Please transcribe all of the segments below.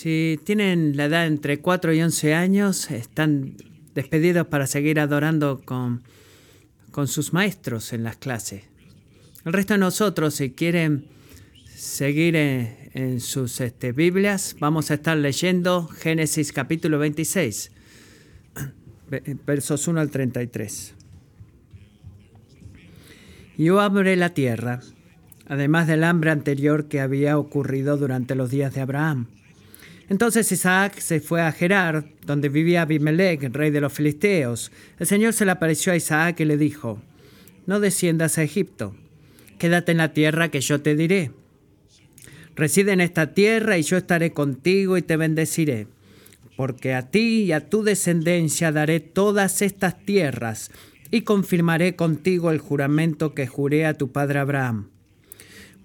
Si tienen la edad entre 4 y 11 años, están despedidos para seguir adorando con, con sus maestros en las clases. El resto de nosotros, si quieren seguir en, sus este, Biblias, vamos a estar leyendo Génesis capítulo 26, versos 1 al 33. Y yo hambre la tierra, además del hambre anterior que había ocurrido durante los días de Abraham. Entonces Isaac se fue a Gerar, donde vivía Abimelech, rey de los filisteos. El Señor se le apareció a Isaac y le dijo, no desciendas a Egipto, quédate en la tierra que yo te diré. Reside en esta tierra y yo estaré contigo y te bendeciré, porque a ti y a tu descendencia daré todas estas tierras y confirmaré contigo el juramento que juré a tu padre Abraham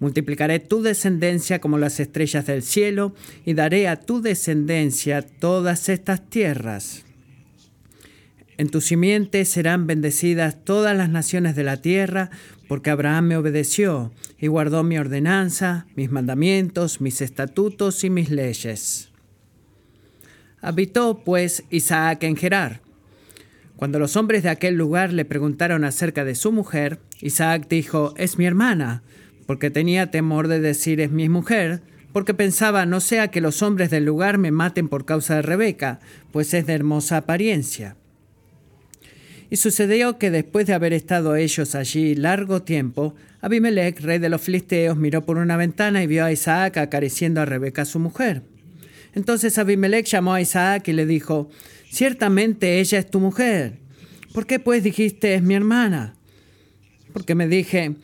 Multiplicaré tu descendencia como las estrellas del cielo y daré a tu descendencia todas estas tierras. En tu simiente serán bendecidas todas las naciones de la tierra, porque Abraham me obedeció y guardó mi ordenanza, mis mandamientos, mis estatutos y mis leyes. Habitó, pues, Isaac en Gerar. Cuando los hombres de aquel lugar le preguntaron acerca de su mujer, Isaac dijo, es mi hermana porque tenía temor de decir es mi mujer, porque pensaba no sea que los hombres del lugar me maten por causa de Rebeca, pues es de hermosa apariencia. Y sucedió que después de haber estado ellos allí largo tiempo, Abimelech, rey de los filisteos, miró por una ventana y vio a Isaac acariciando a Rebeca su mujer. Entonces Abimelech llamó a Isaac y le dijo, Ciertamente ella es tu mujer. ¿Por qué pues dijiste es mi hermana? Porque me dije,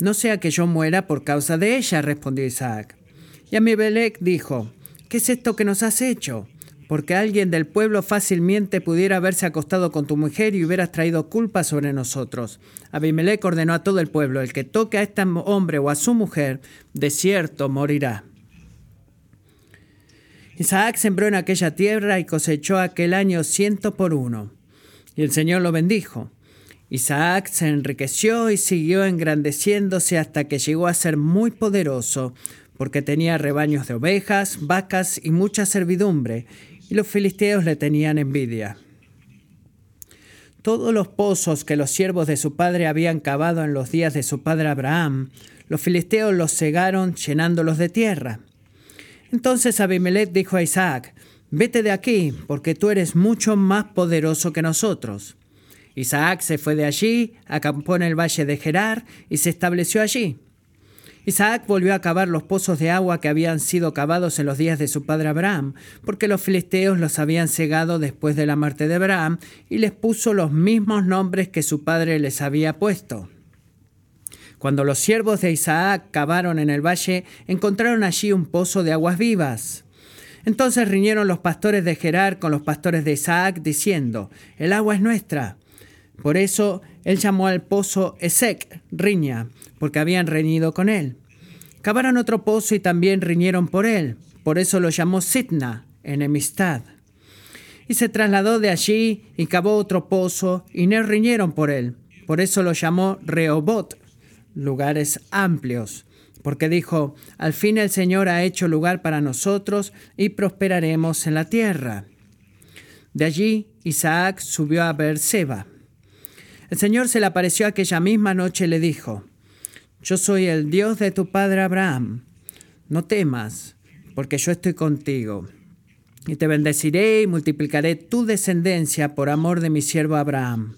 no sea que yo muera por causa de ella, respondió Isaac. Y Amibelec dijo, ¿qué es esto que nos has hecho? Porque alguien del pueblo fácilmente pudiera haberse acostado con tu mujer y hubieras traído culpa sobre nosotros. Abimelech ordenó a todo el pueblo, el que toque a este hombre o a su mujer, de cierto morirá. Isaac sembró en aquella tierra y cosechó aquel año ciento por uno. Y el Señor lo bendijo. Isaac se enriqueció y siguió engrandeciéndose hasta que llegó a ser muy poderoso, porque tenía rebaños de ovejas, vacas y mucha servidumbre, y los filisteos le tenían envidia. Todos los pozos que los siervos de su padre habían cavado en los días de su padre Abraham, los filisteos los cegaron llenándolos de tierra. Entonces Abimelech dijo a Isaac, Vete de aquí, porque tú eres mucho más poderoso que nosotros. Isaac se fue de allí, acampó en el valle de Gerar y se estableció allí. Isaac volvió a cavar los pozos de agua que habían sido cavados en los días de su padre Abraham, porque los filisteos los habían cegado después de la muerte de Abraham, y les puso los mismos nombres que su padre les había puesto. Cuando los siervos de Isaac cavaron en el valle, encontraron allí un pozo de aguas vivas. Entonces riñeron los pastores de Gerar con los pastores de Isaac, diciendo, El agua es nuestra. Por eso él llamó al pozo Esec, riña, porque habían reñido con él. Cavaron otro pozo y también riñeron por él. Por eso lo llamó Sitna, enemistad. Y se trasladó de allí y cavó otro pozo y no riñeron por él. Por eso lo llamó Rehobot, lugares amplios. Porque dijo, al fin el Señor ha hecho lugar para nosotros y prosperaremos en la tierra. De allí Isaac subió a Beerseba el Señor se le apareció aquella misma noche y le dijo, Yo soy el Dios de tu padre Abraham. No temas, porque yo estoy contigo. Y te bendeciré y multiplicaré tu descendencia por amor de mi siervo Abraham.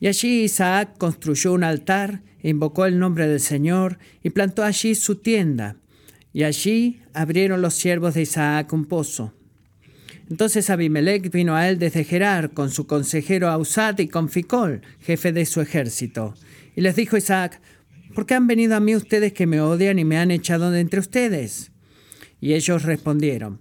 Y allí Isaac construyó un altar, invocó el nombre del Señor y plantó allí su tienda. Y allí abrieron los siervos de Isaac un pozo. Entonces Abimelech vino a él desde Gerar con su consejero Ausat y con Ficol, jefe de su ejército. Y les dijo Isaac, ¿por qué han venido a mí ustedes que me odian y me han echado de entre ustedes? Y ellos respondieron,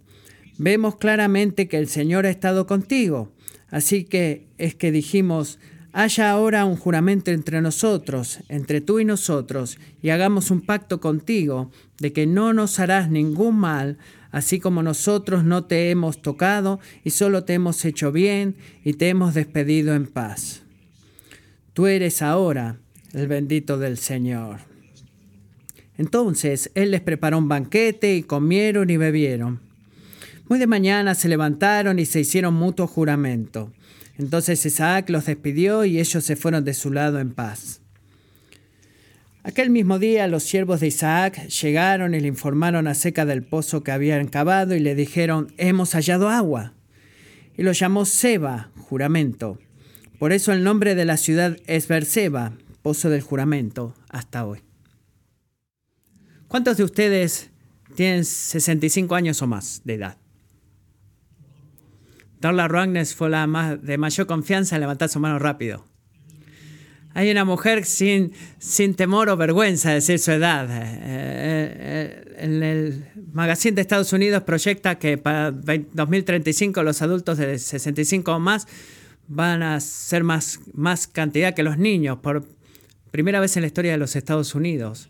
vemos claramente que el Señor ha estado contigo. Así que es que dijimos, haya ahora un juramento entre nosotros, entre tú y nosotros, y hagamos un pacto contigo de que no nos harás ningún mal, así como nosotros no te hemos tocado y solo te hemos hecho bien y te hemos despedido en paz. Tú eres ahora el bendito del Señor. Entonces él les preparó un banquete y comieron y bebieron. Muy de mañana se levantaron y se hicieron mutuo juramento. Entonces Isaac los despidió y ellos se fueron de su lado en paz. Aquel mismo día los siervos de Isaac llegaron y le informaron acerca del pozo que habían cavado y le dijeron, hemos hallado agua. Y lo llamó Seba, juramento. Por eso el nombre de la ciudad es Berseba, pozo del juramento, hasta hoy. ¿Cuántos de ustedes tienen 65 años o más de edad? Darla Ragnes fue la de mayor confianza en levantar su mano rápido. Hay una mujer sin, sin temor o vergüenza de decir su edad. Eh, eh, eh, el Magazine de Estados Unidos proyecta que para 2035 los adultos de 65 o más van a ser más, más cantidad que los niños por primera vez en la historia de los Estados Unidos.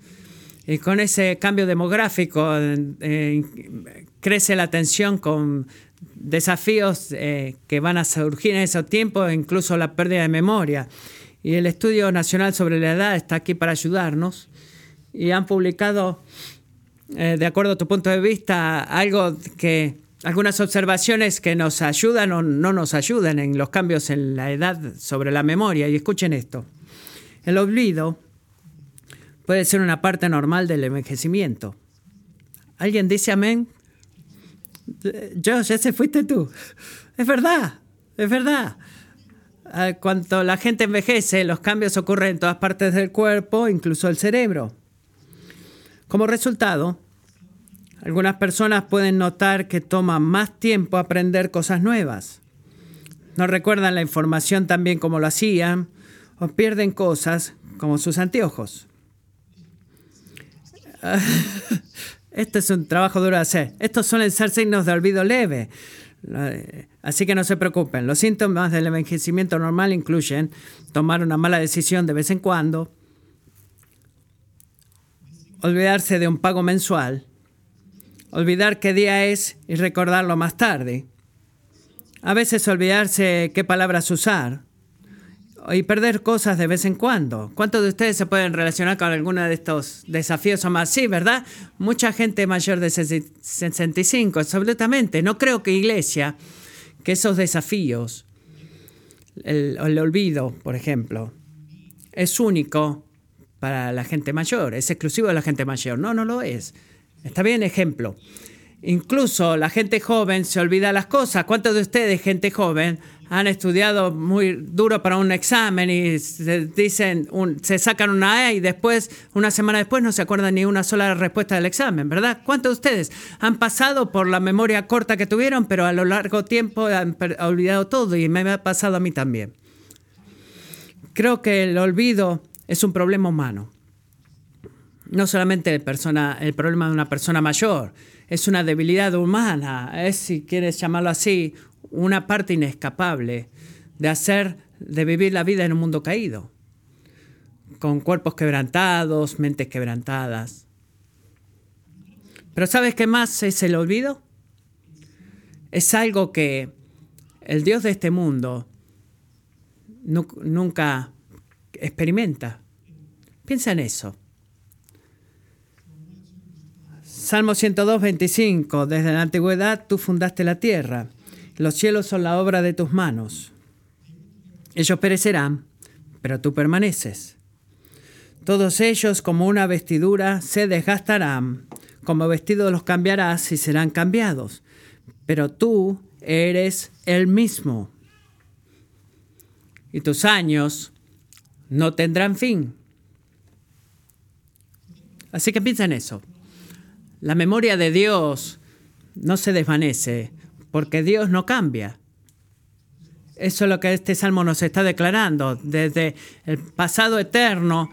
Y con ese cambio demográfico crece la tensión con desafíos que van a surgir en esos tiempos, incluso la pérdida de memoria. Y el Estudio Nacional sobre la Edad está aquí para ayudarnos. Y han publicado, eh, de acuerdo a tu punto de vista, algo que algunas observaciones que nos ayudan o no nos ayudan en los cambios en la edad sobre la memoria. Y escuchen esto. El olvido puede ser una parte normal del envejecimiento. ¿Alguien dice amén? Yo, ya se fuiste tú. Es verdad, es verdad. Cuando la gente envejece, los cambios ocurren en todas partes del cuerpo, incluso el cerebro. Como resultado, algunas personas pueden notar que toma más tiempo aprender cosas nuevas. No recuerdan la información tan bien como lo hacían o pierden cosas como sus anteojos. Este es un trabajo duro de hacer. Estos suelen ser signos de olvido leve. Así que no se preocupen. Los síntomas del envejecimiento normal incluyen tomar una mala decisión de vez en cuando, olvidarse de un pago mensual, olvidar qué día es y recordarlo más tarde, a veces olvidarse qué palabras usar, y perder cosas de vez en cuando. ¿Cuántos de ustedes se pueden relacionar con alguno de estos desafíos o más? Sí, ¿verdad? Mucha gente mayor de 65, absolutamente. No creo que iglesia, que esos desafíos, el, el olvido, por ejemplo, es único para la gente mayor, es exclusivo de la gente mayor. No, no lo es. Está bien ejemplo. Incluso la gente joven se olvida las cosas. ¿Cuántos de ustedes, gente joven, han estudiado muy duro para un examen y se dicen, se sacan una A y después, una semana después, no se acuerdan ni una sola respuesta del examen, ¿verdad? ¿Cuántos de ustedes han pasado por la memoria corta que tuvieron, pero a lo largo tiempo han olvidado todo y me ha pasado a mí también? Creo que el olvido es un problema humano. No solamente el, persona, el problema de una persona mayor, es una debilidad humana, es, si quieres llamarlo así, una parte inescapable de hacer, de vivir la vida en un mundo caído, con cuerpos quebrantados, mentes quebrantadas. Pero ¿sabes qué más es el olvido? Es algo que el Dios de este mundo nunca experimenta. Piensa en eso. Salmo 102, 25. Desde la antigüedad tú fundaste la tierra los cielos son la obra de tus manos. Ellos perecerán, pero tú permaneces. Todos ellos como una vestidura se desgastarán, como vestido los cambiarás y serán cambiados, pero tú eres el mismo. Y tus años no tendrán fin. Así que piensa en eso. La memoria de Dios no se desvanece, porque Dios no cambia. Eso es lo que este salmo nos está declarando. Desde el pasado eterno,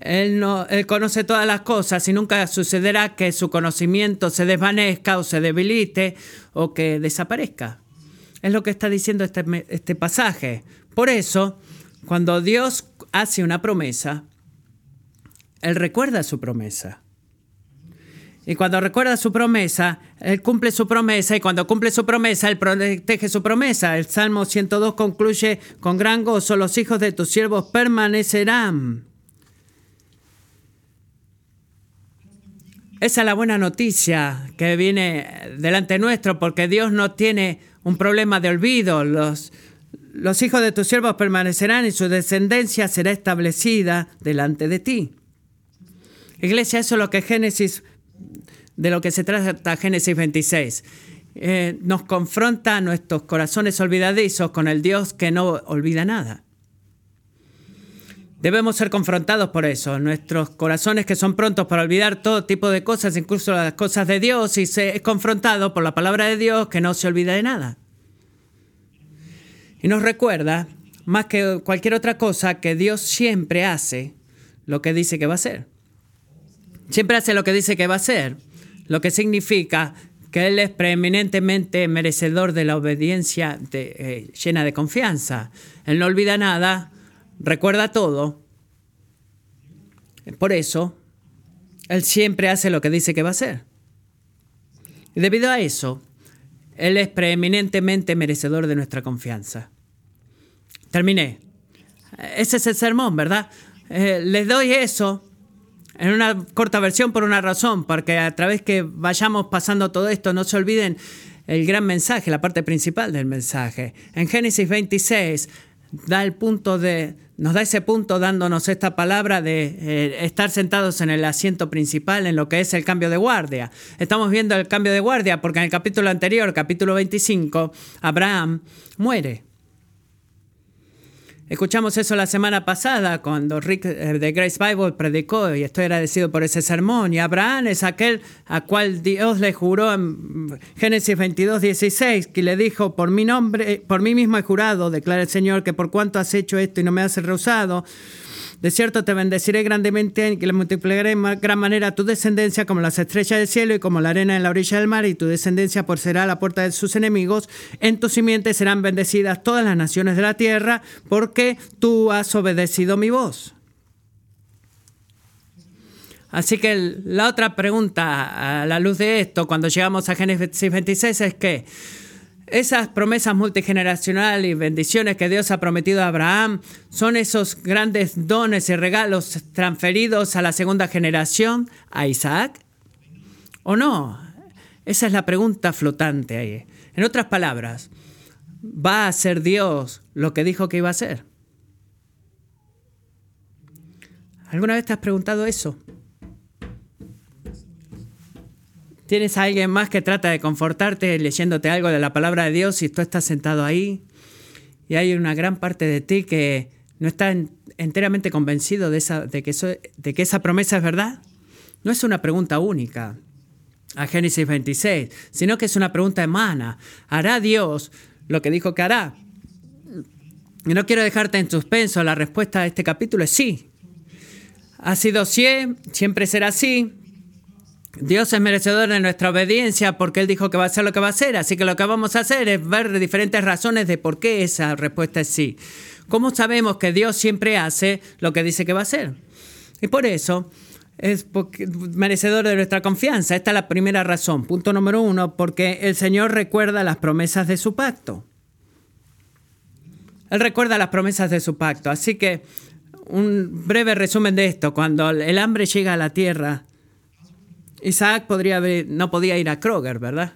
él, no, conoce todas las cosas y nunca sucederá que su conocimiento se desvanezca o se debilite o que desaparezca. Es lo que está diciendo este, este pasaje. Por eso, cuando Dios hace una promesa, Él recuerda su promesa. Y cuando recuerda su promesa, Él cumple su promesa y cuando cumple su promesa, Él protege su promesa. El Salmo 102 concluye con gran gozo, los hijos de tus siervos permanecerán. esa es la buena noticia que viene delante nuestro, porque Dios no tiene un problema de olvido. Los, los hijos de tus siervos permanecerán y su descendencia será establecida delante de ti. Iglesia, eso es lo que Génesis, de lo que se trata Génesis 26. Eh, nos confronta a nuestros corazones olvidadizos con el Dios que no olvida nada. Debemos ser confrontados por eso, nuestros corazones que son prontos para olvidar todo tipo de cosas, incluso las cosas de Dios, y se es confrontado por la palabra de Dios que no se olvida de nada. Y nos recuerda, más que cualquier otra cosa, que Dios siempre hace lo que dice que va a hacer. Siempre hace lo que dice que va a hacer, lo que significa que Él es preeminentemente merecedor de la obediencia eh, llena de confianza. Él no olvida nada, recuerda todo. Por eso, Él siempre hace lo que dice que va a hacer. Y debido a eso, Él es preeminentemente merecedor de nuestra confianza. Terminé. Ese es el sermón, ¿verdad? Eh, les doy eso en una corta versión por una razón, porque a través que vayamos pasando todo esto, no se olviden el gran mensaje, la parte principal del mensaje. En Génesis 26 da el punto de, nos da ese punto dándonos esta palabra de eh, estar sentados en el asiento principal en lo que es el cambio de guardia. Estamos viendo el cambio de guardia porque en el capítulo anterior, capítulo 25, Abraham muere. Escuchamos eso la semana pasada cuando Rick eh, de Grace Bible predicó y estoy agradecido por ese sermón. Y Abraham es aquel a cual Dios le juró en Génesis 22, 16, que le dijo, por mi nombre, por mí mismo he jurado, declara el Señor, que por cuanto has hecho esto y no me has rehusado, de cierto te bendeciré grandemente y le multiplicaré en gran manera tu descendencia como las estrellas del cielo y como la arena en la orilla del mar y tu descendencia por será la puerta de sus enemigos. En tu simiente serán bendecidas todas las naciones de la tierra porque tú has obedecido mi voz. Así que la otra pregunta a la luz de esto, cuando llegamos a Génesis 26, es que esas promesas multigeneracionales y bendiciones que Dios ha prometido a Abraham son esos grandes dones y regalos transferidos a la segunda generación, a Isaac. ¿O no? Esa es la pregunta flotante ahí. En otras palabras, ¿va a ser Dios lo que dijo que iba a ser? ¿Alguna vez te has preguntado eso? Tienes a alguien más que trata de confortarte leyéndote algo de la palabra de Dios y tú estás sentado ahí y hay una gran parte de ti que no está enteramente convencido de, esa, de, que de que esa promesa es verdad. No es una pregunta única a Génesis 26, sino que es una pregunta emana. ¿Hará Dios lo que dijo que hará? Y no quiero dejarte en suspenso, la respuesta a este capítulo es sí. Ha sido siempre será así, Dios es merecedor de nuestra obediencia porque Él dijo que va a hacer lo que va a hacer. Así que lo que vamos a hacer es ver diferentes razones de por qué esa respuesta es sí. ¿Cómo sabemos que Dios siempre hace lo que dice que va a hacer? Y por eso es merecedor de nuestra confianza. Esta es la primera razón. Punto número uno, porque el Señor recuerda las promesas de su pacto. Él recuerda las promesas de su pacto. Así que un breve resumen de esto. Cuando el hambre llega a la tierra, Isaac no podía ir a Kroger, ¿verdad?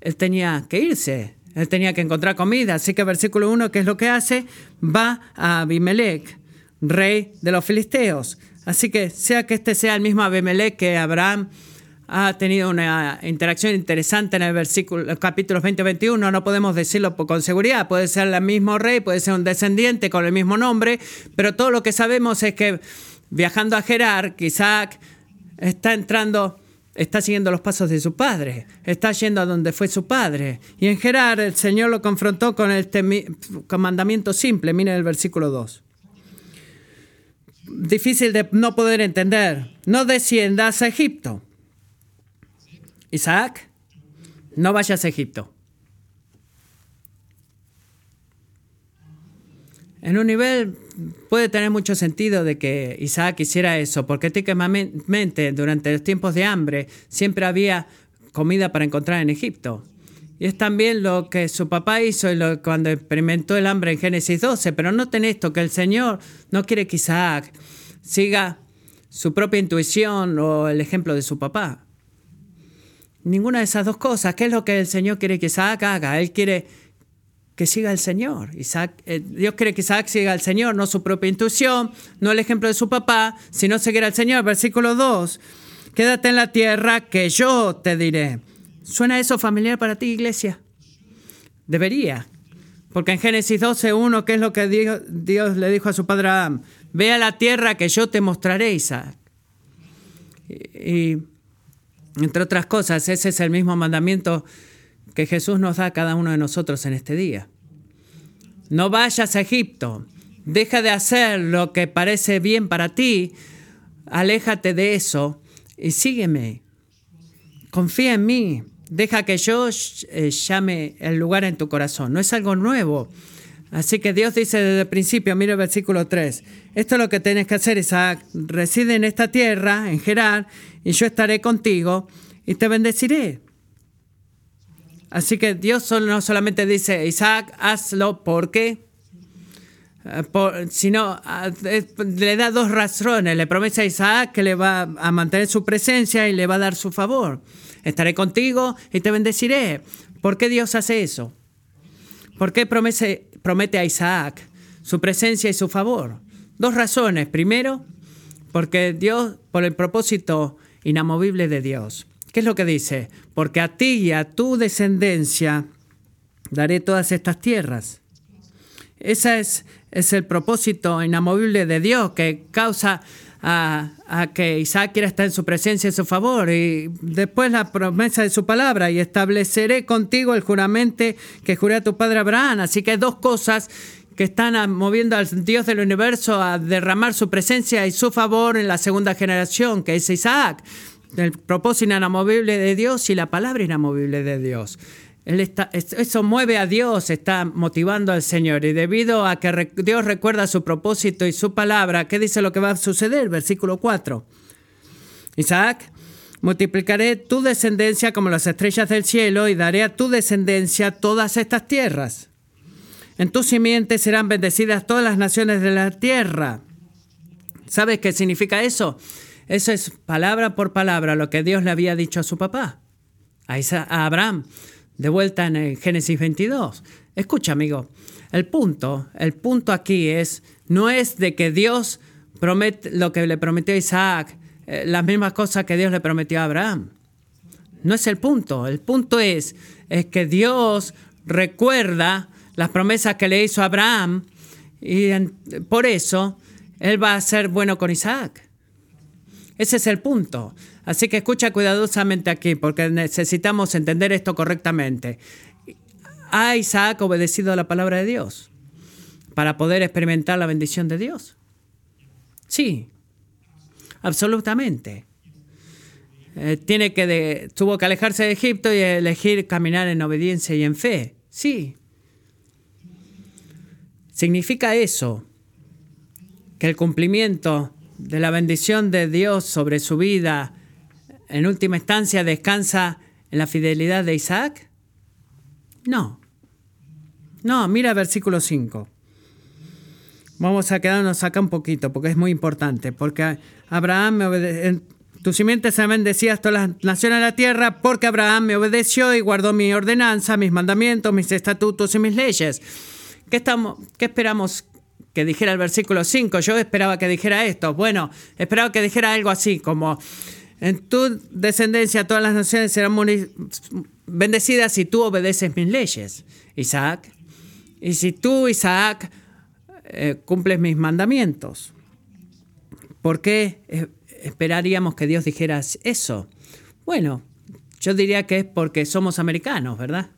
Él tenía que irse, él tenía que encontrar comida. Así que versículo 1, ¿qué es lo que hace? Va a Abimelech, rey de los filisteos. Así que sea que este sea el mismo Abimelech que Abraham ha tenido una interacción interesante en el versículo, los capítulos 20 y 21, no podemos decirlo con seguridad, puede ser el mismo rey, puede ser un descendiente con el mismo nombre, pero todo lo que sabemos es que viajando a Gerar, Isaac está entrando, está siguiendo los pasos de su padre, está yendo a donde fue su padre. Y en Gerar el Señor lo confrontó con el mandamiento simple, miren el versículo 2. Difícil de no poder entender. No desciendas a Egipto. Isaac, no vayas a Egipto. En un nivel puede tener mucho sentido de que Isaac hiciera eso, porque típicamente durante los tiempos de hambre siempre había comida para encontrar en Egipto. Y es también lo que su papá hizo cuando experimentó el hambre en Génesis 12. Pero noten esto, que el Señor no quiere que Isaac siga su propia intuición o el ejemplo de su papá. Ninguna de esas dos cosas. ¿Qué es lo que el Señor quiere que Isaac haga? Él quiere que siga el Señor. Isaac, eh, Dios quiere que Isaac siga al Señor, no su propia intuición, no el ejemplo de su papá, sino seguir al Señor. Versículo 2. Quédate en la tierra que yo te diré. ¿Suena eso familiar para ti, iglesia? Debería. Porque en Génesis 12.1, ¿qué es lo que Dios, Dios, le dijo a su padre Abraham? Ve a la tierra que yo te mostraré, Isaac. y entre otras cosas, ese es el mismo mandamiento que Jesús nos da a cada uno de nosotros en este día. No vayas a Egipto, deja de hacer lo que parece bien para ti, aléjate de eso y sígueme. Confía en mí, deja que yo eh, llame el lugar en tu corazón. No es algo nuevo. Así que Dios dice desde el principio, mira el versículo 3, esto es lo que tienes que hacer, Isaac, reside en esta tierra, en Gerar, y yo estaré contigo y te bendeciré. Así que Dios no solamente dice, Isaac, hazlo porque, eh, sino ah, le da dos razones. Le promete a Isaac que le va a mantener su presencia y le va a dar su favor. Estaré contigo y te bendeciré. ¿Por qué Dios hace eso? ¿Por qué promete a Isaac su presencia y su favor? Dos razones. Primero, porque Dios, por el propósito inamovible de Dios. ¿Qué es lo que dice? Porque a ti y a tu descendencia daré todas estas tierras. Ese es, es el propósito inamovible de Dios que causa a, a, que Isaac quiera estar en su presencia en su favor. Y después la promesa de su palabra, y estableceré contigo el juramento que juré a tu padre Abraham. Así que hay dos cosas que están moviendo al Dios del universo a derramar su presencia y su favor en la segunda generación, que es Isaac. El propósito inamovible de Dios y la palabra inamovible de Dios. Él está, eso mueve a Dios, está motivando al Señor. Y debido a que Dios recuerda su propósito y su palabra, ¿qué dice lo que va a suceder? Versículo 4. Isaac, multiplicaré tu descendencia como las estrellas del cielo y daré a tu descendencia todas estas tierras. En tu simiente serán bendecidas todas las naciones de la tierra. ¿Sabes qué significa eso? Eso es palabra por palabra lo que Dios le había dicho a su papá, a, Abraham, de vuelta en Génesis 22. Escucha, amigo, el punto, el punto aquí es, no es de que Dios promete lo que le prometió a Isaac, eh, las mismas cosas que Dios le prometió a Abraham. No es el punto. El punto es, es que Dios recuerda las promesas que le hizo a Abraham y por eso él va a ser bueno con Isaac. Ese es el punto. Así que escucha cuidadosamente aquí porque necesitamos entender esto correctamente. ¿Ha Isaac obedecido a la palabra de Dios para poder experimentar la bendición de Dios? Sí, absolutamente. Eh, tiene que tuvo que alejarse de Egipto y elegir caminar en obediencia y en fe. Sí, Significa eso, que el cumplimiento de la bendición de Dios sobre su vida, en última instancia, descansa en la fidelidad de Isaac? No. No, mira versículo 5. Vamos a quedarnos acá un poquito porque es muy importante. Porque Abraham me obedeció. Tu simiente se bendecía todas las naciones de la tierra porque Abraham me obedeció y guardó mi ordenanza, mis mandamientos, mis estatutos y mis leyes. ¿Qué, estamos, ¿Qué esperamos que dijera el versículo 5? Yo esperaba que dijera esto. Bueno, esperaba que dijera algo así como, en tu descendencia todas las naciones serán bendecidas si tú obedeces mis leyes, Isaac. Y si tú, Isaac, eh, cumples mis mandamientos. ¿Por qué esperaríamos que Dios dijera eso? Bueno, yo diría que es porque somos americanos, ¿verdad?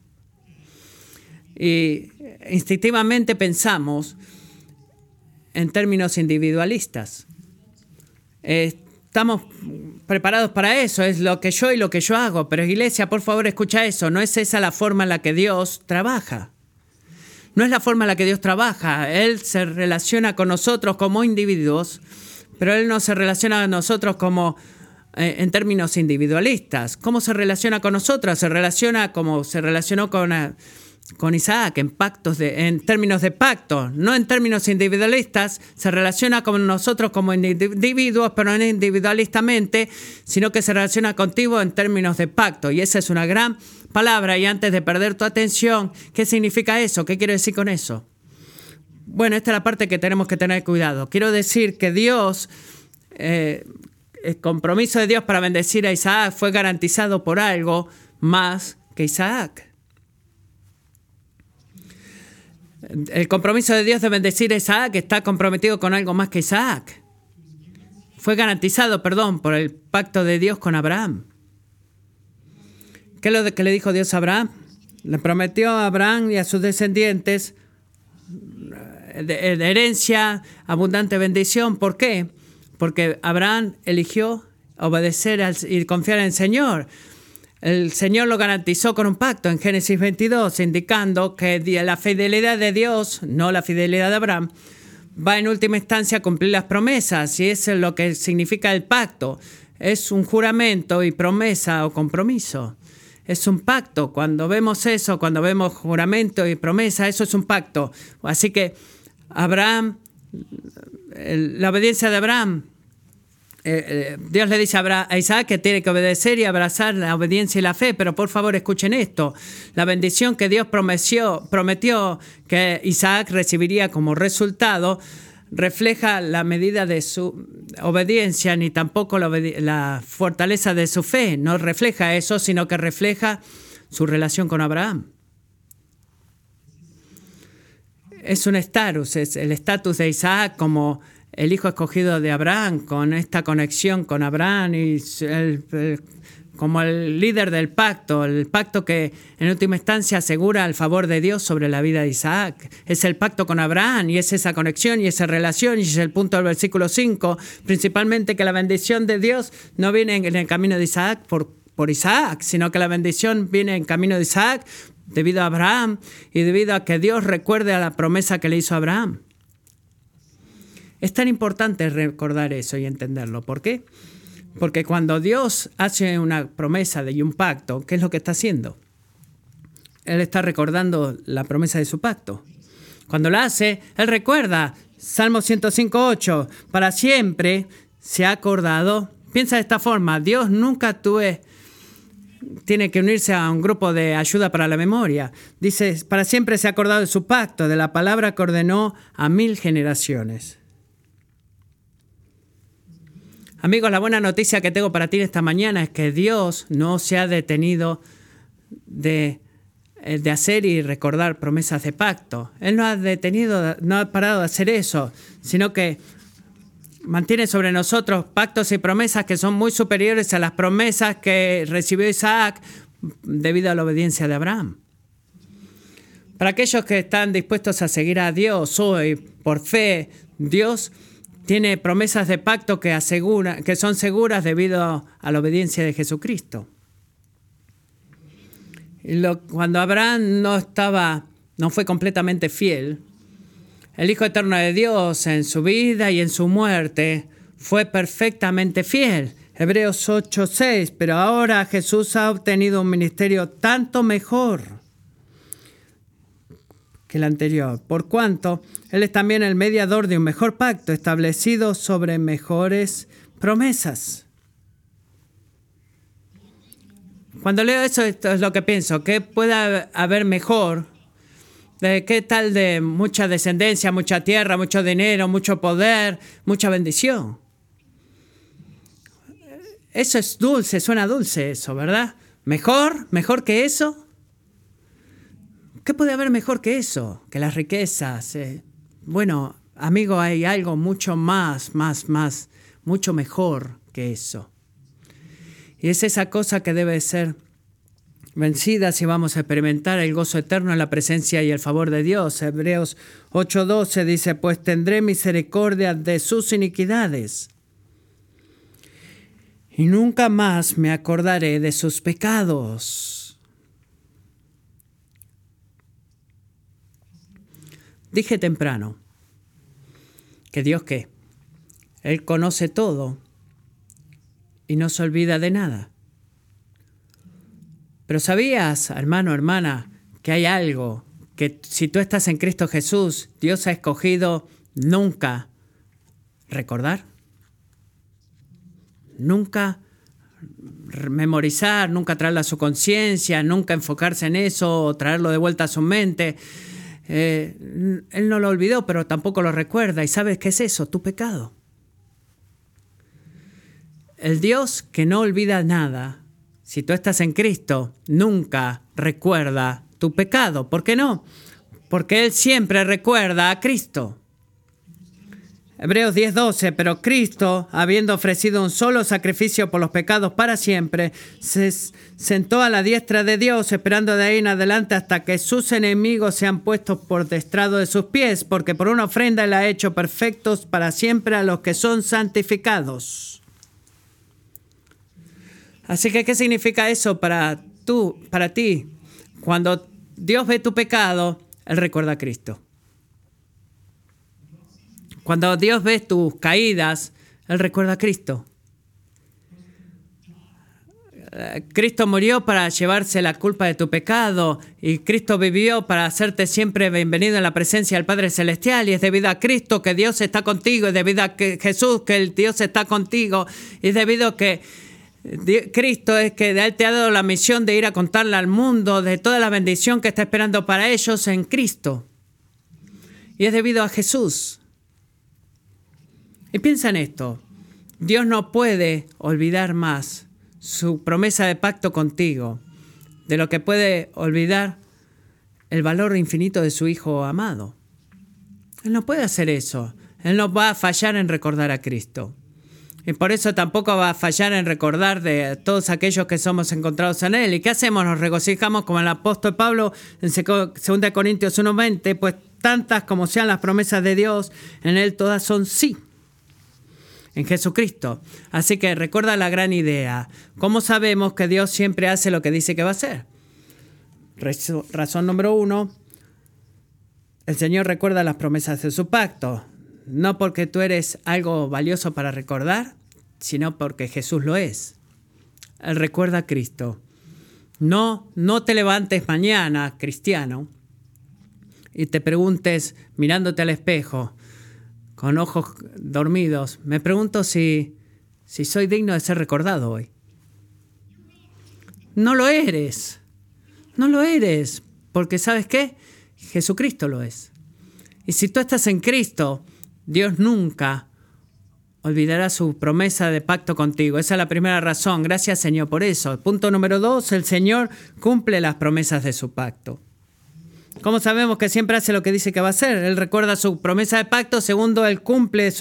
Y instintivamente pensamos en términos individualistas. Estamos preparados para eso, es lo que yo y lo que yo hago, pero iglesia, por favor, escucha eso, no es esa la forma en la que Dios trabaja. No es la forma en la que Dios trabaja. Él se relaciona con nosotros como individuos, pero Él no se relaciona con nosotros como eh, en términos individualistas. ¿Cómo se relaciona con nosotros? Se relaciona como se relacionó con... Eh, con Isaac en pactos de, en términos de pacto, no en términos individualistas, se relaciona con nosotros como individuos, pero no individualistamente, sino que se relaciona contigo en términos de pacto. Y esa es una gran palabra. Y antes de perder tu atención, ¿qué significa eso? ¿Qué quiero decir con eso? Bueno, esta es la parte que tenemos que tener cuidado. Quiero decir que Dios, eh, el compromiso de Dios para bendecir a Isaac fue garantizado por algo más que Isaac. El compromiso de Dios de bendecir a Isaac está comprometido con algo más que Isaac. Fue garantizado, perdón, por el pacto de Dios con Abraham. ¿Qué es lo que le dijo Dios a Abraham? Le prometió a Abraham y a sus descendientes de, herencia, abundante bendición. ¿Por qué? Porque Abraham eligió obedecer y confiar en el Señor. El Señor lo garantizó con un pacto en Génesis 22, indicando que la fidelidad de Dios, no la fidelidad de Abraham, va en última instancia a cumplir las promesas, y eso es lo que significa el pacto. Es un juramento y promesa o compromiso. Es un pacto. Cuando vemos eso, cuando vemos juramento y promesa, eso es un pacto. Así que Abraham, la obediencia de Abraham eh, eh, Dios le dice a Isaac que tiene que obedecer y abrazar la obediencia y la fe, pero por favor escuchen esto. La bendición que Dios prometió, que Isaac recibiría como resultado refleja la medida de su obediencia ni tampoco la, la fortaleza de su fe. No refleja eso, sino que refleja su relación con Abraham. Es un estatus, es el estatus de Isaac como el hijo escogido de Abraham, con esta conexión con Abraham y como el líder del pacto, el pacto que en última instancia asegura el favor de Dios sobre la vida de Isaac. Es el pacto con Abraham y es esa conexión y esa relación y es el punto del versículo 5, principalmente que la bendición de Dios no viene en el camino de Isaac por, por Isaac, sino que la bendición viene en camino de Isaac debido a Abraham y debido a que Dios recuerde a la promesa que le hizo a Abraham. Es tan importante recordar eso y entenderlo. ¿Por qué? Porque cuando Dios hace una promesa de un pacto, ¿qué es lo que está haciendo? Él está recordando la promesa de su pacto. Cuando la hace, Él recuerda, Salmo 105.8, para siempre se ha acordado. Piensa de esta forma, Dios nunca tuve, tiene que unirse a un grupo de ayuda para la memoria. Dice, para siempre se ha acordado de su pacto, de la palabra que ordenó a mil generaciones. Amigos, la buena noticia que tengo para ti esta mañana es que Dios no se ha detenido de, eh, de, hacer y recordar promesas de pacto. Él no ha detenido, no ha parado de hacer eso, sino que mantiene sobre nosotros pactos y promesas que son muy superiores a las promesas que recibió Isaac debido a la obediencia de Abraham. Para aquellos que están dispuestos a seguir a Dios hoy por fe, Dios tiene promesas de pacto que, asegura, que son seguras debido a la obediencia de Jesucristo. cuando Abraham no estaba, no fue completamente fiel, el Hijo Eterno de Dios en su vida y en su muerte fue perfectamente fiel. Hebreos 8:6, pero ahora Jesús ha obtenido un ministerio tanto mejor el anterior, por cuanto Él es también el mediador de un mejor pacto establecido sobre mejores promesas. Cuando leo eso, esto es lo que pienso, ¿qué puede haber mejor? ¿De ¿Qué tal de mucha descendencia, mucha tierra, mucho dinero, mucho poder, mucha bendición? Eso es dulce, suena dulce eso, ¿verdad? ¿Mejor? ¿Mejor que eso? ¿Qué puede haber mejor que eso? Que las riquezas. Eh? Bueno, amigo, hay algo mucho más, más, más, mucho mejor que eso. Y es esa cosa que debe ser vencida si vamos a experimentar el gozo eterno en la presencia y el favor de Dios. Hebreos 8:12 dice, pues tendré misericordia de sus iniquidades. Y nunca más me acordaré de sus pecados. Dije temprano que Dios qué? Él conoce todo y no se olvida de nada. Pero sabías, hermano, hermana, que hay algo que si tú estás en Cristo Jesús, Dios ha escogido nunca recordar, nunca memorizar, nunca traerlo a su conciencia, nunca enfocarse en eso, o traerlo de vuelta a su mente. Eh, él no lo olvidó, pero tampoco lo recuerda. ¿Y sabes qué es eso? Tu pecado. El Dios que no olvida nada, si tú estás en Cristo, nunca recuerda tu pecado. ¿Por qué no? Porque Él siempre recuerda a Cristo. Hebreos 10:12, pero Cristo, habiendo ofrecido un solo sacrificio por los pecados para siempre, se sentó a la diestra de Dios, esperando de ahí en adelante hasta que sus enemigos sean puestos por destrado de sus pies, porque por una ofrenda Él ha hecho perfectos para siempre a los que son santificados. Así que, ¿qué significa eso para tú, para ti? Cuando Dios ve tu pecado, Él recuerda a Cristo. Cuando Dios ve tus caídas, Él recuerda a Cristo. Cristo murió para llevarse la culpa de tu pecado y Cristo vivió para hacerte siempre bienvenido en la presencia del Padre Celestial y es debido a Cristo que Dios está contigo, es debido a que Jesús que el Dios está contigo y es debido a que Cristo es que Él te ha dado la misión de ir a contarle al mundo de toda la bendición que está esperando para ellos en Cristo. Y es debido a Jesús. Y piensa en esto. Dios no puede olvidar más su promesa de pacto contigo de lo que puede olvidar el valor infinito de su Hijo amado. Él no puede hacer eso. Él no va a fallar en recordar a Cristo. Y por eso tampoco va a fallar en recordar de todos aquellos que somos encontrados en Él. ¿Y qué hacemos? Nos regocijamos como el apóstol Pablo en 2 Corintios 1.20, pues tantas como sean las promesas de Dios, en Él todas son sí en Jesucristo. Así que recuerda la gran idea. ¿Cómo sabemos que Dios siempre hace lo que dice que va a hacer? Razón número uno, el Señor recuerda las promesas de su pacto, no porque tú eres algo valioso para recordar, sino porque Jesús lo es. Él recuerda a Cristo. No, no te levantes mañana, cristiano, y te preguntes mirándote al espejo, con ojos dormidos, me pregunto si, si soy digno de ser recordado hoy. No lo eres. No lo eres. Porque sabes qué? Jesucristo lo es. Y si tú estás en Cristo, Dios nunca olvidará su promesa de pacto contigo. Esa es la primera razón. Gracias Señor por eso. Punto número dos, el Señor cumple las promesas de su pacto. ¿Cómo sabemos que siempre hace lo que dice que va a hacer? Él recuerda su promesa de pacto, segundo, él cumple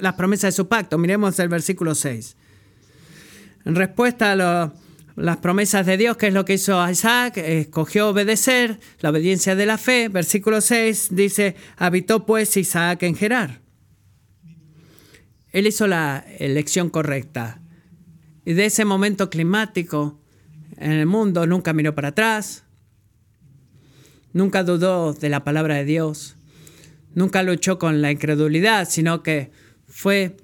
las promesas de su pacto. Miremos el versículo 6. En respuesta a las promesas de Dios, que es lo que hizo Isaac, escogió obedecer, la obediencia de la fe. Versículo 6 dice, habitó pues Isaac en Gerar. Él hizo la elección correcta. Y de ese momento climático en el mundo nunca miró para atrás, Nunca dudó de la palabra de Dios. Nunca luchó con la incredulidad, sino que fue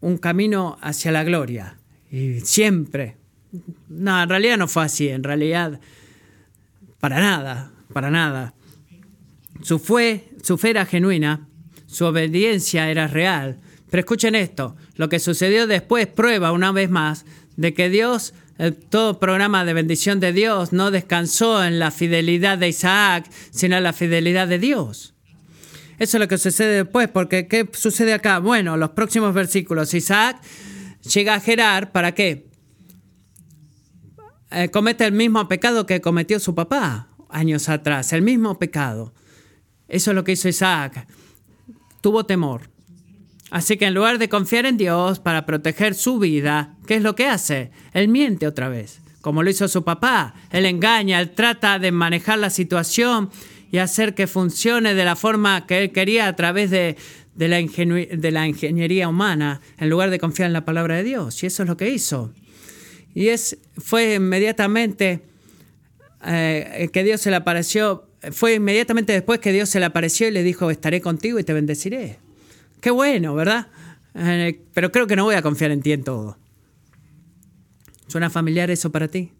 un camino hacia la gloria. Y siempre. No, en realidad no fue así. En realidad, para nada, para nada. Su fe, su fe era genuina, su obediencia era real. Pero escuchen esto, lo que sucedió después prueba una vez más de que Dios todo programa de bendición de Dios no descansó en la fidelidad de Isaac, sino en la fidelidad de Dios. Eso es lo que sucede después, porque ¿qué sucede acá? Bueno, los próximos versículos. Isaac llega a Gerar, ¿para qué? Eh, comete el mismo pecado que cometió su papá años atrás, el mismo pecado. Eso es lo que hizo Isaac. Tuvo temor. Así que en lugar de confiar en Dios para proteger su vida, ¿qué es lo que hace? Él miente otra vez, como lo hizo su papá. Él engaña, él trata de manejar la situación y hacer que funcione de la forma que él quería a través de, la, de la, ingeniería humana, en lugar de confiar en la palabra de Dios. Y eso es lo que hizo. Y es, fue inmediatamente eh, que Dios se le apareció, fue inmediatamente después que Dios se le apareció y le dijo, estaré contigo y te bendeciré. Qué bueno, ¿verdad? Eh, pero creo que no voy a confiar en ti en todo. ¿Suena familiar eso para ti?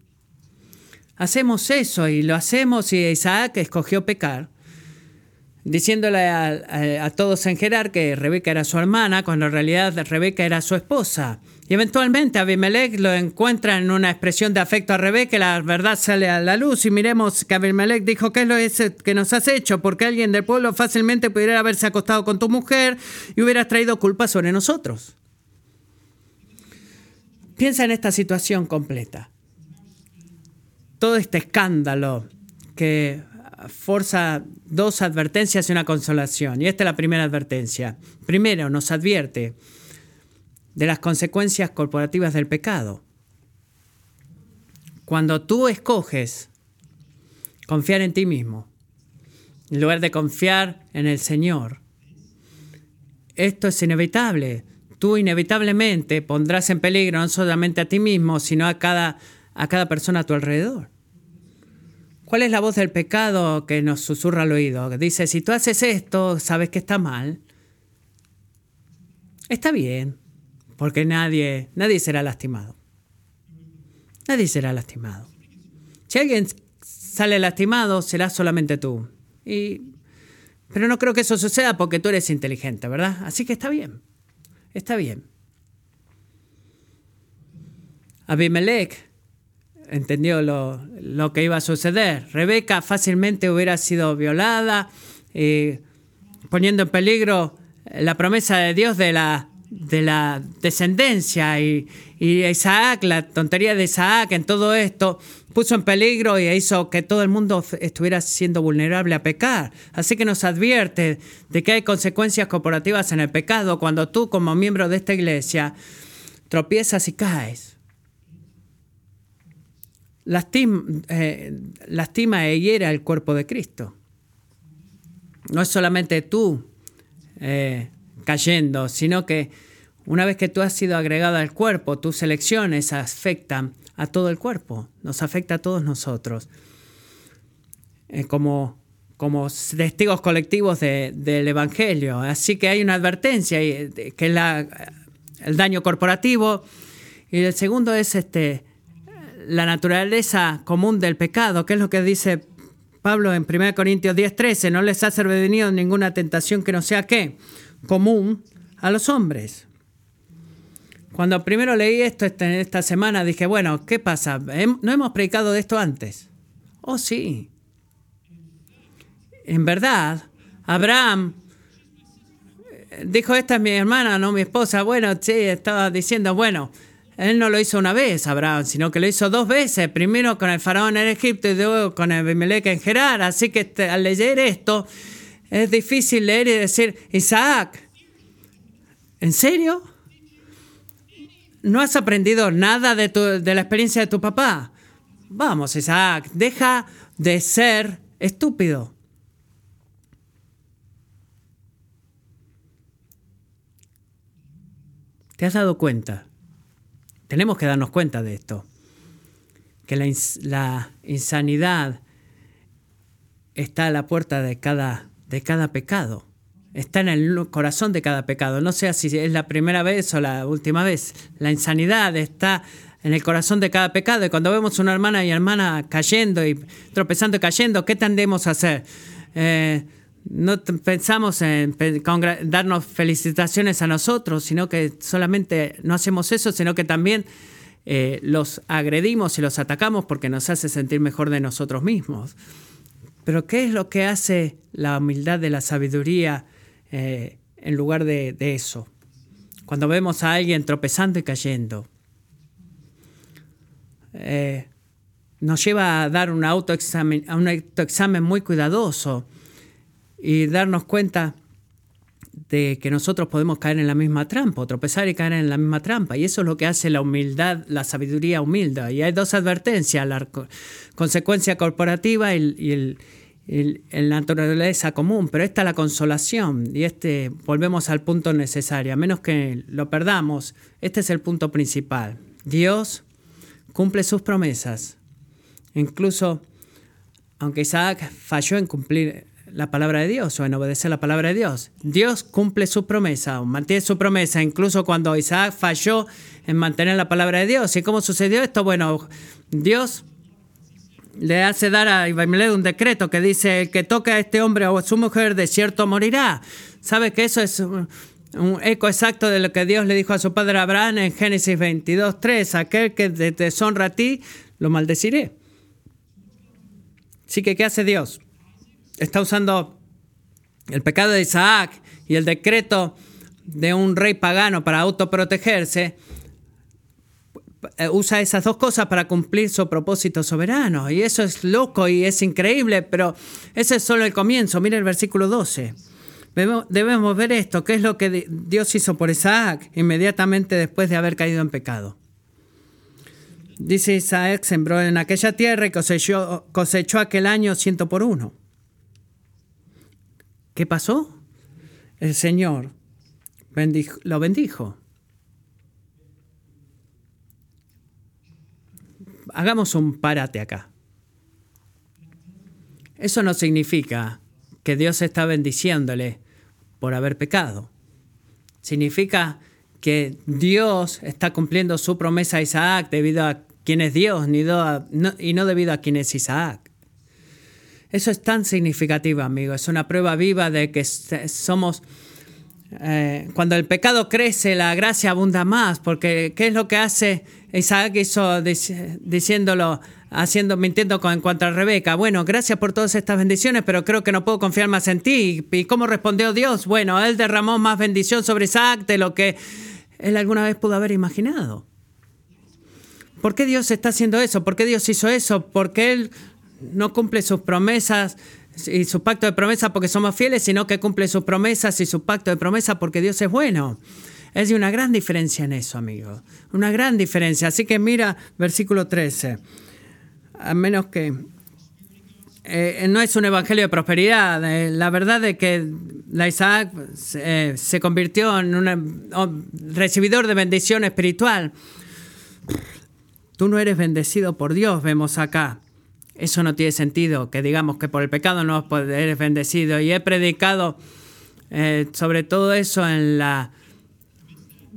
hacemos eso y lo hacemos y Isaac escogió pecar, diciéndole a, todos en Gerar que Rebeca era su hermana, cuando en realidad Rebeca era su esposa. Y eventualmente Abimelech lo encuentra en una expresión de afecto a Rebeca, y la verdad sale a la luz y miremos que Abimelech dijo, ¿qué es lo que nos has hecho? Porque alguien del pueblo fácilmente pudiera haberse acostado con tu mujer y hubieras traído culpa sobre nosotros. Piensa en esta situación completa. Todo este escándalo que forza dos advertencias y una consolación. Y esta es la primera advertencia. Primero, nos advierte de las consecuencias corporativas del pecado. Cuando tú escoges confiar en ti mismo, en lugar de confiar en el Señor, esto es inevitable. Tú inevitablemente pondrás en peligro no solamente a ti mismo, sino a cada, a cada persona a tu alrededor. ¿Cuál es la voz del pecado que nos susurra al oído? Dice, si tú haces esto, sabes que está mal. Está bien, porque nadie, nadie será lastimado. Nadie será lastimado. Si alguien sale lastimado, será solamente tú. Y, pero no creo que eso suceda porque tú eres inteligente, ¿verdad? Así que está bien. Está bien. Abimelech entendió lo, lo, que iba a suceder. Rebeca fácilmente hubiera sido violada, eh, poniendo en peligro la promesa de Dios de la de la descendencia y, Isaac, la tontería de Isaac en todo esto, puso en peligro y hizo que todo el mundo estuviera siendo vulnerable a pecar. Así que nos advierte de que hay consecuencias corporativas en el pecado cuando tú como miembro de esta iglesia tropiezas y caes. Lastima, eh, lastima e hiera el cuerpo de Cristo. No es solamente tú. Eh, cayendo, sino que una vez que tú has sido agregado al cuerpo, tus elecciones afectan a todo el cuerpo, nos afecta a todos nosotros. Eh, como, como testigos colectivos del Evangelio. Así que hay una advertencia que es el daño corporativo. Y el segundo es este, la naturaleza común del pecado, que es lo que dice Pablo en 1 Corintios 10:13. No les ha sobrevenido ninguna tentación que no sea qué común a los hombres. Cuando primero leí esto este, esta semana dije, bueno, ¿qué pasa? ¿No hemos predicado de esto antes? Oh, sí. En verdad, Abraham eh, dijo, esta es mi hermana, no mi esposa. Bueno, sí, estaba diciendo, bueno, él no lo hizo una vez, Abraham, sino que lo hizo dos veces. Primero con el faraón en Egipto y luego con el Abimelech en Gerar. Así que este, al leer esto, es difícil leer y decir, Isaac, ¿en serio? ¿No has aprendido nada de, de la experiencia de tu papá? Vamos, Isaac, deja de ser estúpido. ¿Te has dado cuenta? Tenemos que darnos cuenta de esto. Que la, la insanidad está a la puerta de cada de cada pecado. Está en el corazón de cada pecado. No sé si es la primera vez o la última vez. La insanidad está en el corazón de cada pecado. Y cuando vemos una hermana y hermana cayendo y tropezando y cayendo, ¿qué tendemos a hacer? Eh, no pensamos en darnos felicitaciones a nosotros, sino que solamente no hacemos eso, sino que también eh, los agredimos y los atacamos porque nos hace sentir mejor de nosotros mismos. Pero ¿qué es lo que hace la humildad de la sabiduría eh, en lugar de, eso? Cuando vemos a alguien tropezando y cayendo, eh, nos lleva a dar un autoexamen, a un autoexamen muy cuidadoso y darnos cuenta de que nosotros podemos caer en la misma trampa, tropezar y caer en la misma trampa. Y eso es lo que hace la humildad, la sabiduría humilde. Y hay dos advertencias, la consecuencia corporativa y el, la naturaleza común, pero esta es la consolación y este volvemos al punto necesario, a menos que lo perdamos, este es el punto principal. Dios cumple sus promesas, incluso aunque Isaac falló en cumplir la palabra de Dios o en obedecer la palabra de Dios. Dios cumple su promesa, mantiene su promesa, incluso cuando Isaac falló en mantener la palabra de Dios. ¿Y cómo sucedió esto? Bueno, Dios le hace dar a Abimelech un decreto que dice, el que toque a este hombre o a su mujer, de cierto morirá. ¿Sabe que eso es un, eco exacto de lo que Dios le dijo a su padre Abraham en Génesis 22, 3? Aquel que te deshonra a ti, lo maldeciré. Así que, ¿qué hace Dios? Está usando el pecado de Isaac y el decreto de un rey pagano para autoprotegerse usa esas dos cosas para cumplir su propósito soberano. Y eso es loco y es increíble, pero ese es solo el comienzo. Mira el versículo 12. Debemos ver esto, qué es lo que Dios hizo por Isaac inmediatamente después de haber caído en pecado. Dice Isaac, sembró en aquella tierra y cosechó, cosechó aquel año ciento por uno. ¿Qué pasó? El Señor lo bendijo. Hagamos un parate acá. Eso no significa que Dios está bendiciéndole por haber pecado. Significa que Dios está cumpliendo su promesa a Isaac debido a quién es Dios y no debido a quién es Isaac. Eso es tan significativo, amigo. Es una prueba viva de que somos... Eh, cuando el pecado crece, la gracia abunda más, porque ¿qué es lo que hace Isaac hizo diciéndolo, haciendo, mintiendo en cuanto a Rebeca. Bueno, gracias por todas estas bendiciones, pero creo que no puedo confiar más en ti. ¿Y cómo respondió Dios? Bueno, él derramó más bendición sobre Isaac de lo que él alguna vez pudo haber imaginado. ¿Por qué Dios está haciendo eso? ¿Por qué Dios hizo eso? Porque Él no cumple sus promesas y su pacto de promesa porque somos fieles, sino que cumple sus promesas y su pacto de promesa porque Dios es bueno. Es de una gran diferencia en eso, amigo. Una gran diferencia. Así que mira versículo 13. A menos que eh, no es un evangelio de prosperidad. Eh, la verdad es que la Isaac eh, se convirtió en un recibidor de bendición espiritual. Tú no eres bendecido por Dios, vemos acá. Eso no tiene sentido, que digamos que por el pecado no eres bendecido. Y he predicado sobre todo eso en la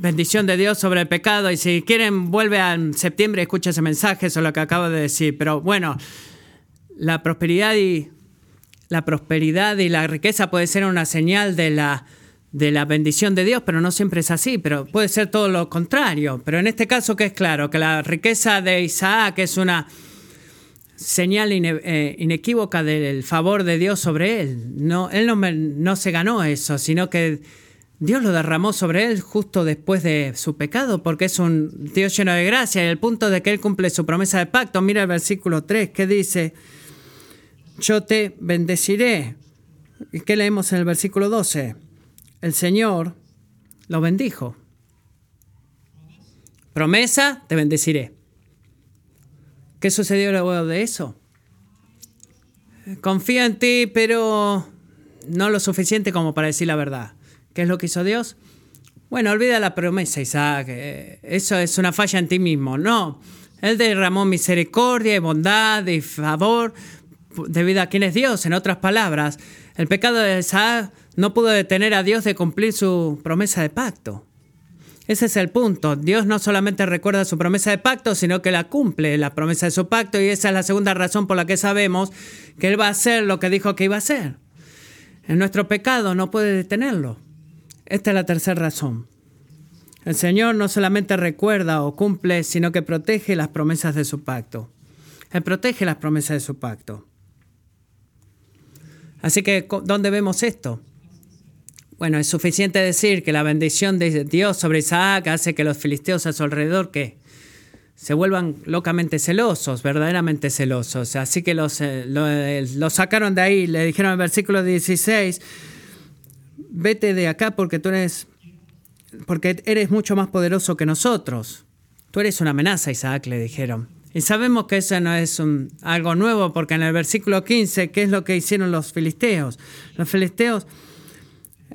bendición de Dios sobre el pecado. Y si quieren, vuelve a septiembre, escucha ese mensaje, eso es lo que acabo de decir. Pero bueno, la prosperidad y la prosperidad y la riqueza puede ser una señal de la, de la bendición de Dios, pero no siempre es así, pero puede ser todo lo contrario. Pero en este caso que es claro, que la riqueza de Isaac es una señal eh, inequívoca del favor de Dios sobre él. No, él no, no se ganó eso, sino que Dios lo derramó sobre él justo después de su pecado, porque es un Dios lleno de gracia y el punto de que él cumple su promesa de pacto. Mira el versículo 3 que dice, yo te bendeciré. ¿Y qué leemos en el versículo 12? El Señor lo bendijo. Promesa, te bendeciré. ¿Qué sucedió luego de eso? Confío en ti, pero no lo suficiente como para decir la verdad. ¿Qué es lo que hizo Dios? Bueno, olvida la promesa, Isaac. Eh, eso es una falla en ti mismo. No. Él derramó misericordia y bondad y favor debido a quién es Dios. En otras palabras, el pecado de Isaac no pudo detener a Dios de cumplir su promesa de pacto. Ese es el punto. Dios no solamente recuerda su promesa de pacto, sino que la cumple, la promesa de su pacto, y esa es la segunda razón por la que sabemos que Él va a hacer lo que dijo que iba a hacer. En nuestro pecado no puede detenerlo. Esta es la tercera razón. El Señor no solamente recuerda o cumple, sino que protege las promesas de su pacto. Él protege las promesas de su pacto. Así que, ¿dónde vemos esto? Bueno, es suficiente decir que la bendición de Dios sobre Isaac hace que los filisteos a su alrededor que se vuelvan locamente celosos, verdaderamente celosos. Así que los, eh, eh, los sacaron de ahí, le dijeron en el versículo 16, vete de acá porque tú eres, porque eres mucho más poderoso que nosotros. Tú eres una amenaza, Isaac, le dijeron. Y sabemos que eso no es algo nuevo, porque en el versículo 15, ¿qué es lo que hicieron los filisteos? Los filisteos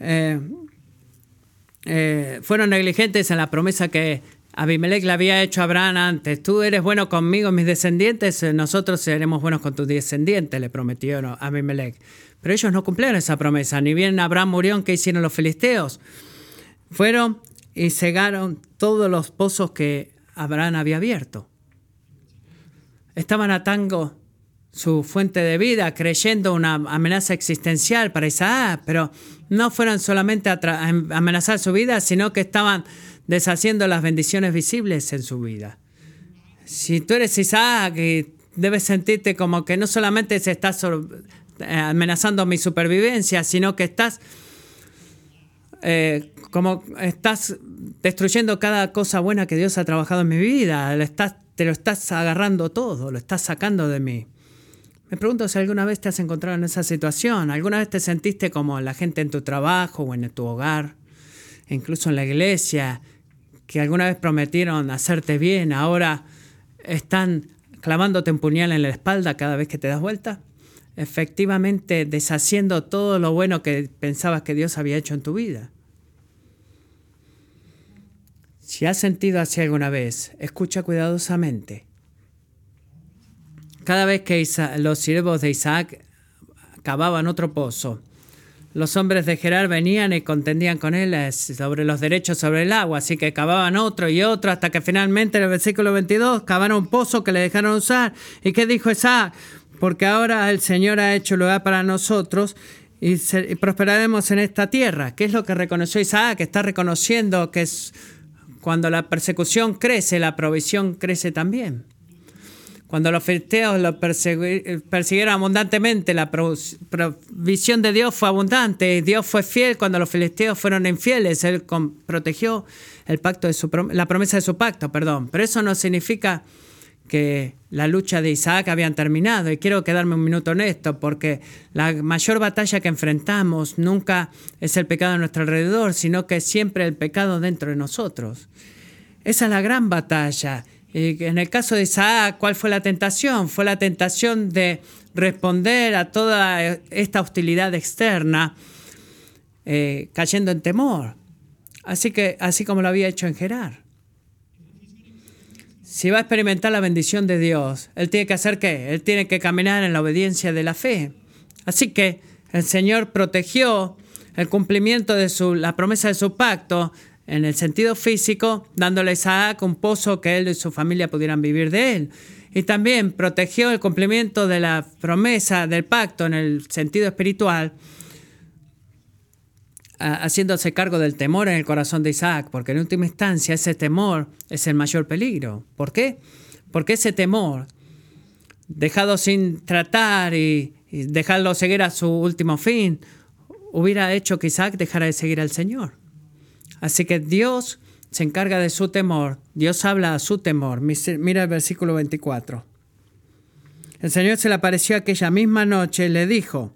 eh, eh, fueron negligentes en la promesa que Abimelech le había hecho a Abraham antes. Tú eres bueno conmigo, mis descendientes, nosotros seremos buenos con tus descendientes, le prometió Abimelech. Pero ellos no cumplieron esa promesa, ni bien Abraham murió, ¿qué hicieron los filisteos? Fueron y cegaron todos los pozos que Abraham había abierto. Estaban atando su fuente de vida, creyendo una amenaza existencial para Isaac, pero no fueron solamente a, amenazar su vida, sino que estaban deshaciendo las bendiciones visibles en su vida. Si tú eres Isaac debes sentirte como que no solamente se está amenazando mi supervivencia, sino que estás eh, como estás destruyendo cada cosa buena que Dios ha trabajado en mi vida, estás, te lo estás agarrando todo, lo estás sacando de mí. Me pregunto si alguna vez te has encontrado en esa situación, alguna vez te sentiste como la gente en tu trabajo o en tu hogar, incluso en la iglesia, que alguna vez prometieron hacerte bien, ahora están clavándote un puñal en la espalda cada vez que te das vuelta. Efectivamente, deshaciendo todo lo bueno que pensabas que Dios había hecho en tu vida. Si has sentido así alguna vez, escucha cuidadosamente. Cada vez que los siervos de Isaac cavaban otro pozo, los hombres de Gerar venían y contendían con él eh, sobre los derechos sobre el agua, así que cavaban otro y otro hasta que finalmente en el versículo 22 cavaron un pozo que le dejaron usar. ¿Y qué dijo Isaac? Porque ahora el Señor ha hecho lugar para nosotros y, prosperaremos en esta tierra. ¿Qué es lo que reconoció Isaac? Está reconociendo que es cuando la persecución crece, la provisión crece también. Cuando los filisteos lo persiguieron abundantemente, la provisión de Dios fue abundante. Dios fue fiel cuando los filisteos fueron infieles. Él protegió el pacto de su, la promesa de su pacto, perdón. Pero eso no significa que la lucha de Isaac habían terminado. Y quiero quedarme un minuto en esto, porque la mayor batalla que enfrentamos nunca es el pecado a nuestro alrededor, sino que es siempre el pecado dentro de nosotros. Esa es la gran batalla en el caso de Isaac, ¿cuál fue la tentación? Fue la tentación de responder a toda esta hostilidad externa eh, cayendo en temor. Así, que, así como lo había hecho en Gerar. Si va a experimentar la bendición de Dios, él tiene que hacer qué? Él tiene que caminar en la obediencia de la fe. Así que el Señor protegió el cumplimiento de su, la promesa de su pacto en el sentido físico, dándole a Isaac un pozo que él y su familia pudieran vivir de él. Y también protegió el cumplimiento de la promesa del pacto en el sentido espiritual, haciéndose cargo del temor en el corazón de Isaac, porque en última instancia ese temor es el mayor peligro. ¿Por qué? Porque ese temor, dejado sin tratar y, y dejarlo seguir a su último fin, hubiera hecho que Isaac dejara de seguir al Señor. Así que Dios se encarga de su temor, Dios habla a su temor. Mira el versículo 24. El Señor se le apareció aquella misma noche y le dijo,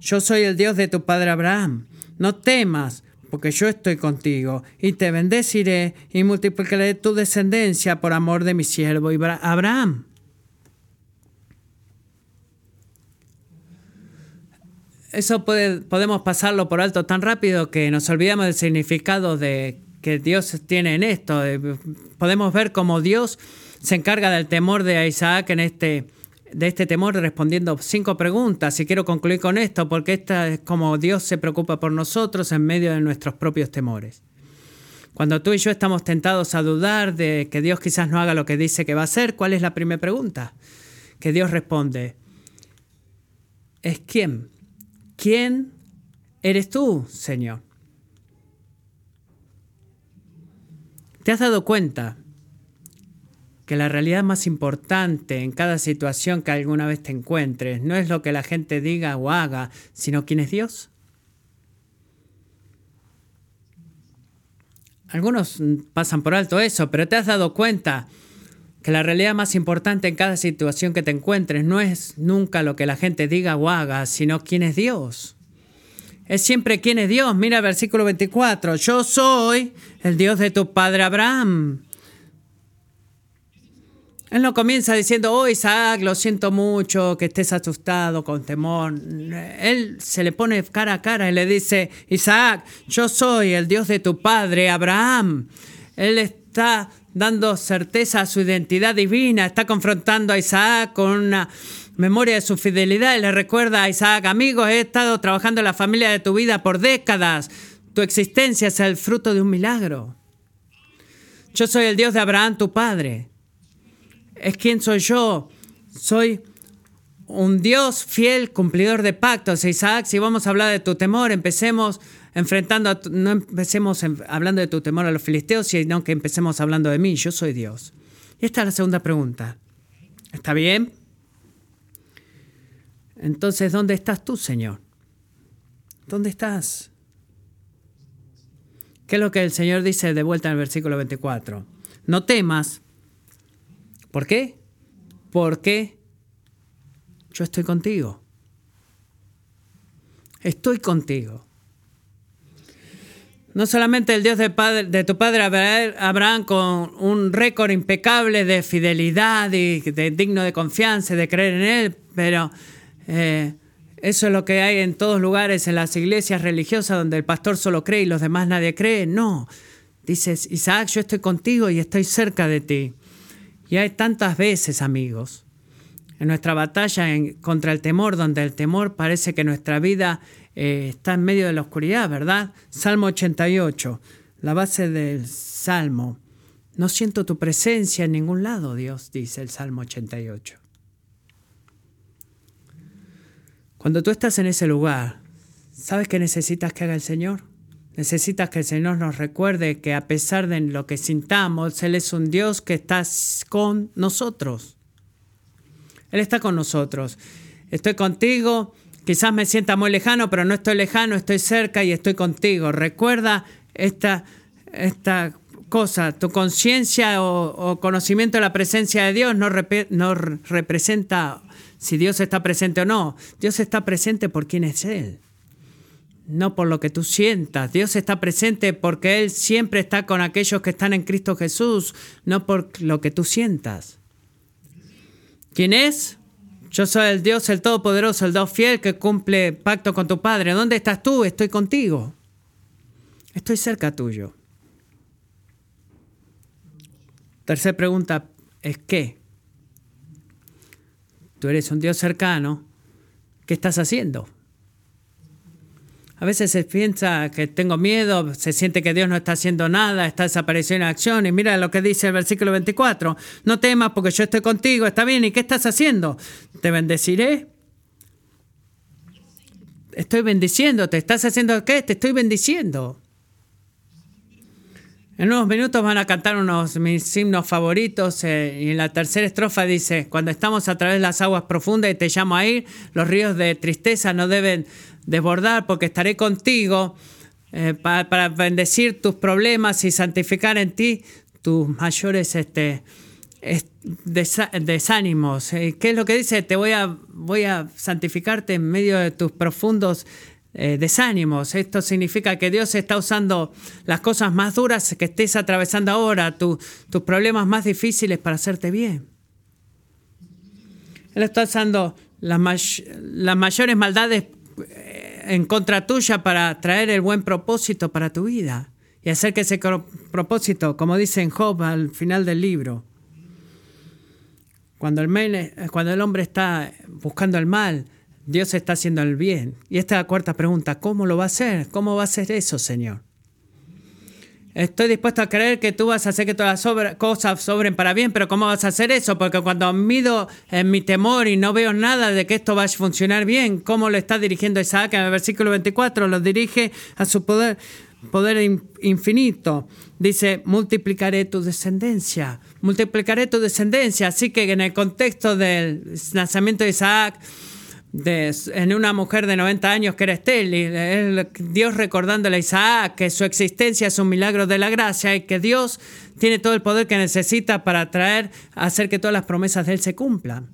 yo soy el Dios de tu padre Abraham, no temas, porque yo estoy contigo, y te bendeciré y multiplicaré tu descendencia por amor de mi siervo Abraham. eso podemos pasarlo por alto tan rápido que nos olvidamos del significado de que Dios tiene en esto. Podemos ver cómo Dios se encarga del temor de Isaac en este, de este temor respondiendo cinco preguntas. Y quiero concluir con esto porque esta es como Dios se preocupa por nosotros en medio de nuestros propios temores. Cuando tú y yo estamos tentados a dudar de que Dios quizás no haga lo que dice que va a hacer, ¿cuál es la primera pregunta? Que Dios responde, ¿es quién? ¿Quién eres tú, Señor? ¿Te has dado cuenta que la realidad más importante en cada situación que alguna vez te encuentres no es lo que la gente diga o haga, sino quién es Dios? Algunos pasan por alto eso, pero te has dado cuenta que la realidad más importante en cada situación que te encuentres no es nunca lo que la gente diga o haga, sino quién es Dios. Es siempre quién es Dios. Mira el versículo 24. Yo soy el Dios de tu padre Abraham. Él no comienza diciendo, oh Isaac, lo siento mucho, que estés asustado, con temor. Él se le pone cara a cara y le dice, Isaac, yo soy el Dios de tu padre Abraham. Él está dando certeza a su identidad divina, está confrontando a Isaac con una memoria de su fidelidad y le recuerda a Isaac, amigos, he estado trabajando en la familia de tu vida por décadas, tu existencia es el fruto de un milagro. Yo soy el Dios de Abraham, tu padre. Es quien soy yo. Soy un Dios fiel, cumplidor de pactos. Isaac, si vamos a hablar de tu temor, empecemos enfrentando, a no empecemos hablando de tu temor a los filisteos, sino que empecemos hablando de mí. Yo soy Dios. Y esta es la segunda pregunta. ¿Está bien? Entonces, ¿dónde estás tú, Señor? ¿Dónde estás? ¿Qué es lo que el Señor dice de vuelta en el versículo 24? No temas. ¿Por qué? Porque yo estoy contigo. Estoy contigo. No solamente el Dios de, tu padre Abraham con un récord impecable de fidelidad y de, digno de confianza, de creer en Él, pero eh, eso es lo que hay en todos lugares, en las iglesias religiosas donde el pastor solo cree y los demás nadie cree. No, dices, Isaac, yo estoy contigo y estoy cerca de ti. Y hay tantas veces, amigos, en nuestra batalla contra el temor, donde el temor parece que nuestra vida eh, está en medio de la oscuridad, ¿verdad? Salmo 88, la base del Salmo. No siento tu presencia en ningún lado, Dios, dice el Salmo 88. Cuando tú estás en ese lugar, ¿sabes qué necesitas que haga el Señor? Necesitas que el Señor nos recuerde que a pesar de lo que sintamos, Él es un Dios que está con nosotros. Él está con nosotros. Estoy contigo, quizás me sienta muy lejano, pero no estoy lejano, estoy cerca y estoy contigo. Recuerda esta, esta cosa, tu conciencia o, conocimiento de la presencia de Dios no, representa si Dios está presente o no. Dios está presente por quién es Él, no por lo que tú sientas. Dios está presente porque Él siempre está con aquellos que están en Cristo Jesús, no por lo que tú sientas. ¿Quién es? Yo soy el Dios, el Todopoderoso, el Dios fiel que cumple pacto con tu Padre. ¿Dónde estás tú? Estoy contigo. Estoy cerca tuyo. Tercera pregunta es ¿qué? tú eres un Dios cercano, ¿qué estás haciendo? A veces se piensa que tengo miedo, se siente que Dios no está haciendo nada, está desapareciendo en acción. Y mira lo que dice el versículo 24. No temas porque yo estoy contigo, está bien. ¿Y qué estás haciendo? Te bendeciré. Estoy bendiciendo. ¿Te estás haciendo qué? Te estoy bendiciendo. En unos minutos van a cantar unos mis himnos favoritos eh, y en la tercera estrofa dice, cuando estamos a través de las aguas profundas y te llamo a ir, los ríos de tristeza no deben desbordar porque estaré contigo eh, para, bendecir tus problemas y santificar en ti tus mayores este, desánimos. Eh, ¿Qué es lo que dice? Te voy a, voy a santificarte en medio de tus profundos eh, desánimos. Esto significa que Dios está usando las cosas más duras que estés atravesando ahora, tus problemas más difíciles para hacerte bien. Él está usando las, las mayores maldades en contra tuya para traer el buen propósito para tu vida y hacer que ese propósito, como dice en Job al final del libro, cuando el, cuando el hombre está buscando el mal, Dios está haciendo el bien. Y esta cuarta pregunta, ¿cómo lo va a hacer? ¿Cómo va a hacer eso, Señor? Estoy dispuesto a creer que tú vas a hacer que todas las cosas sobren para bien, pero ¿cómo vas a hacer eso? Porque cuando mido en mi temor y no veo nada de que esto vaya a funcionar bien, ¿cómo lo está dirigiendo Isaac en el versículo 24? Lo dirige a su poder, poder infinito. Dice, multiplicaré tu descendencia, multiplicaré tu descendencia. Así que en el contexto del nacimiento de Isaac, en una mujer de 90 años que era estéril. Dios recordándole a Isaac que su existencia es un milagro de la gracia y que Dios tiene todo el poder que necesita para traer, hacer que todas las promesas de Él se cumplan.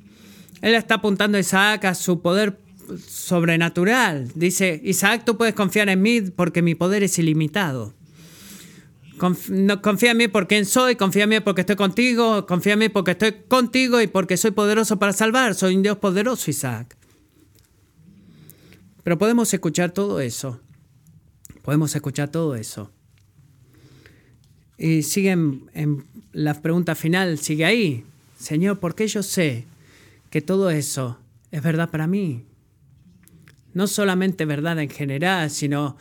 Él está apuntando a Isaac a su poder sobrenatural. Dice, Isaac, tú puedes confiar en mí porque mi poder es ilimitado. confía en mí por quien soy, confía en mí porque estoy contigo, confía en mí porque estoy contigo y porque soy poderoso para salvar. Soy un Dios poderoso, Isaac. Pero podemos escuchar todo eso. Podemos escuchar todo eso. Y sigue en, la pregunta final, sigue ahí. Señor, ¿por qué yo sé que todo eso es verdad para mí? No solamente verdad en general, sino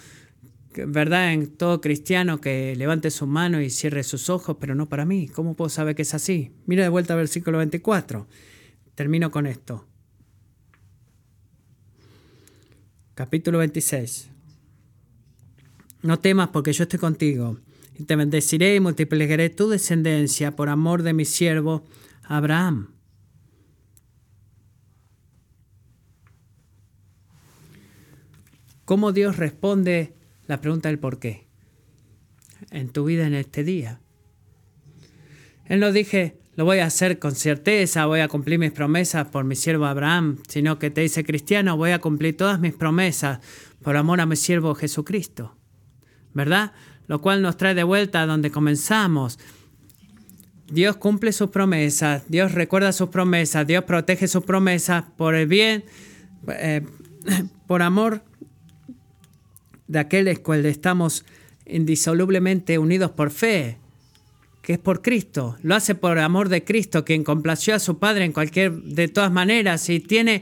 verdad en todo cristiano que levante su mano y cierre sus ojos, pero no para mí. ¿Cómo puedo saber que es así? Mira de vuelta al versículo 24. Termino con esto. Capítulo 26. No temas porque yo estoy contigo, y te bendeciré y multiplicaré tu descendencia por amor de mi siervo Abraham. ¿Cómo Dios responde la pregunta del por qué en tu vida en este día? Él no dije, lo voy a hacer con certeza, voy a cumplir mis promesas por mi siervo Abraham, sino que te dice, cristiano, voy a cumplir todas mis promesas por amor a mi siervo Jesucristo. ¿Verdad? Lo cual nos trae de vuelta a donde comenzamos. Dios cumple sus promesas, Dios recuerda sus promesas, Dios protege sus promesas por el bien, eh, por amor de aquel cual estamos indisolublemente unidos por fe, que es por Cristo. Lo hace por amor de Cristo, quien complació a su Padre en cualquier, de todas maneras, y tiene,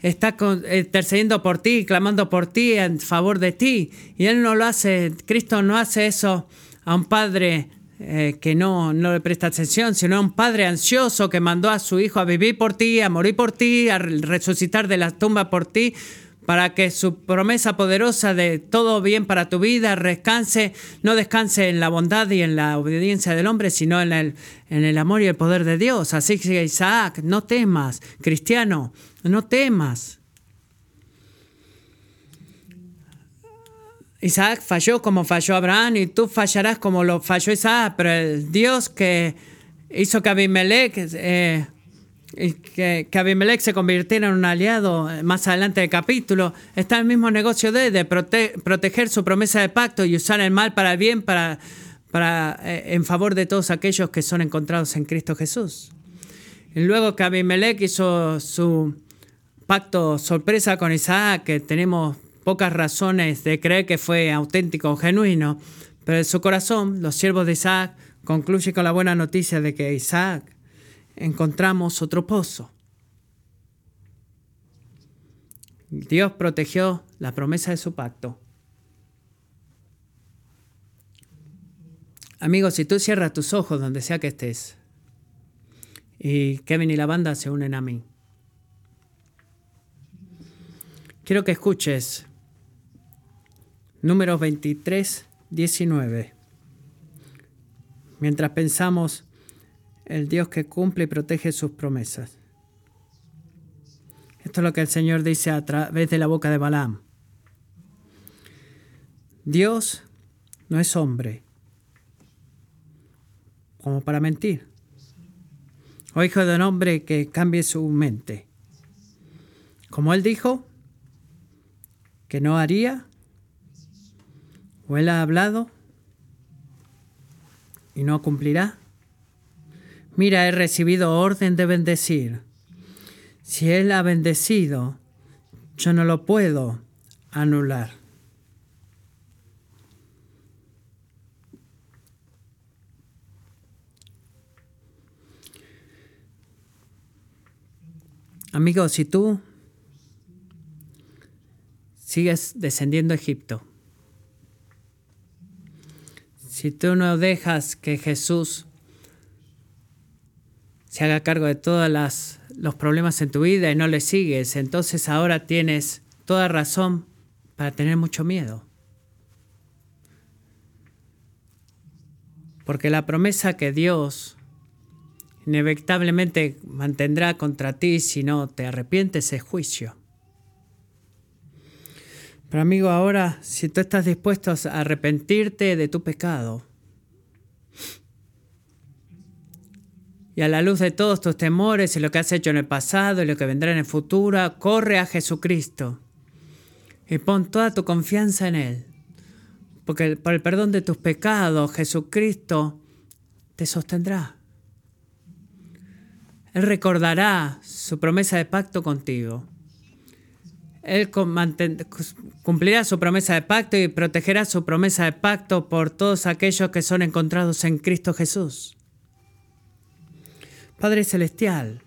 está intercediendo por ti, clamando por ti, en favor de ti. Y Él no lo hace, Cristo no hace eso a un Padre eh, que no, no le presta atención, sino a un Padre ansioso que mandó a su Hijo a vivir por ti, a morir por ti, a resucitar de la tumba por ti, para que su promesa poderosa de todo bien para tu vida descanse, no descanse en la bondad y en la obediencia del hombre, sino en el, en el amor y el poder de Dios. Así que Isaac, no temas, cristiano, no temas. Isaac falló como falló Abraham y tú fallarás como lo falló Isaac, pero el Dios que hizo que Abimelech eh, que, que Abimelech se convirtiera en un aliado eh, más adelante del capítulo, está en el mismo negocio de, proteger su promesa de pacto y usar el mal para el bien, para, eh, en favor de todos aquellos que son encontrados en Cristo Jesús. Y luego que Abimelech hizo su pacto sorpresa con Isaac, que tenemos pocas razones de creer que fue auténtico o genuino, pero en su corazón, los siervos de Isaac concluyen con la buena noticia de que Isaac encontramos otro pozo. Dios protegió la promesa de su pacto. Amigos, si tú cierras tus ojos donde sea que estés, y Kevin y la banda se unen a mí, quiero que escuches número 23, 19. Mientras pensamos el Dios que cumple y protege sus promesas. Esto es lo que el Señor dice a través de la boca de Balaam. Dios no es hombre como para mentir, o hijo de un hombre que cambie su mente. Como él dijo que no haría, o él ha hablado y no cumplirá. Mira, he recibido orden de bendecir. Si Él ha bendecido, yo no lo puedo anular. Amigos, si tú sigues descendiendo a Egipto, si tú no dejas que Jesús se haga cargo de todos los problemas en tu vida y no le sigues, entonces ahora tienes toda razón para tener mucho miedo. Porque la promesa que Dios inevitablemente mantendrá contra ti si no te arrepientes es juicio. Pero amigo, ahora, si tú estás dispuesto a arrepentirte de tu pecado, y a la luz de todos tus temores y lo que has hecho en el pasado y lo que vendrá en el futuro, corre a Jesucristo y pon toda tu confianza en Él. Porque por el perdón de tus pecados, Jesucristo te sostendrá. Él recordará su promesa de pacto contigo. Él cumplirá su promesa de pacto y protegerá su promesa de pacto por todos aquellos que son encontrados en Cristo Jesús. Padre Celestial,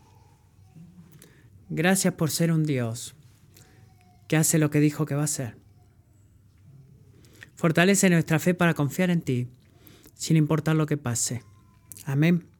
gracias por ser un Dios que hace lo que dijo que va a hacer. Fortalece nuestra fe para confiar en ti, sin importar lo que pase. Amén.